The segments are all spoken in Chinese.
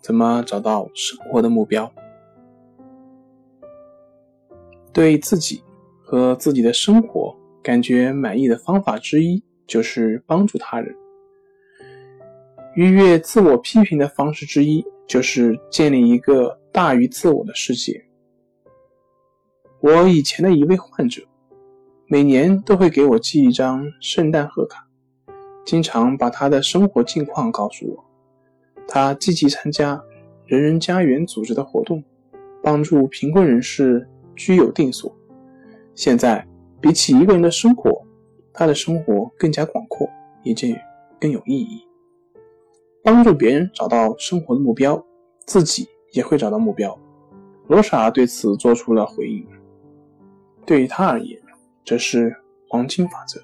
怎么找到生活的目标？对自己和自己的生活感觉满意的方法之一，就是帮助他人。逾越自我批评的方式之一，就是建立一个大于自我的世界。我以前的一位患者。每年都会给我寄一张圣诞贺卡，经常把他的生活近况告诉我。他积极参加人人家园组织的活动，帮助贫困人士居有定所。现在，比起一个人的生活，他的生活更加广阔，也就更有意义。帮助别人找到生活的目标，自己也会找到目标。罗莎对此做出了回应。对于他而言，这是黄金法则。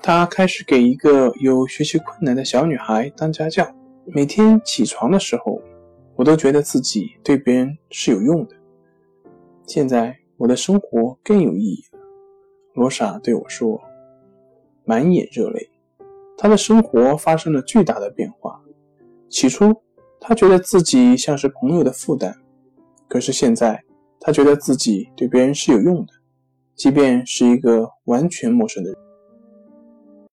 他开始给一个有学习困难的小女孩当家教。每天起床的时候，我都觉得自己对别人是有用的。现在我的生活更有意义了。罗莎对我说，满眼热泪。她的生活发生了巨大的变化。起初，她觉得自己像是朋友的负担，可是现在，她觉得自己对别人是有用的。即便是一个完全陌生的人。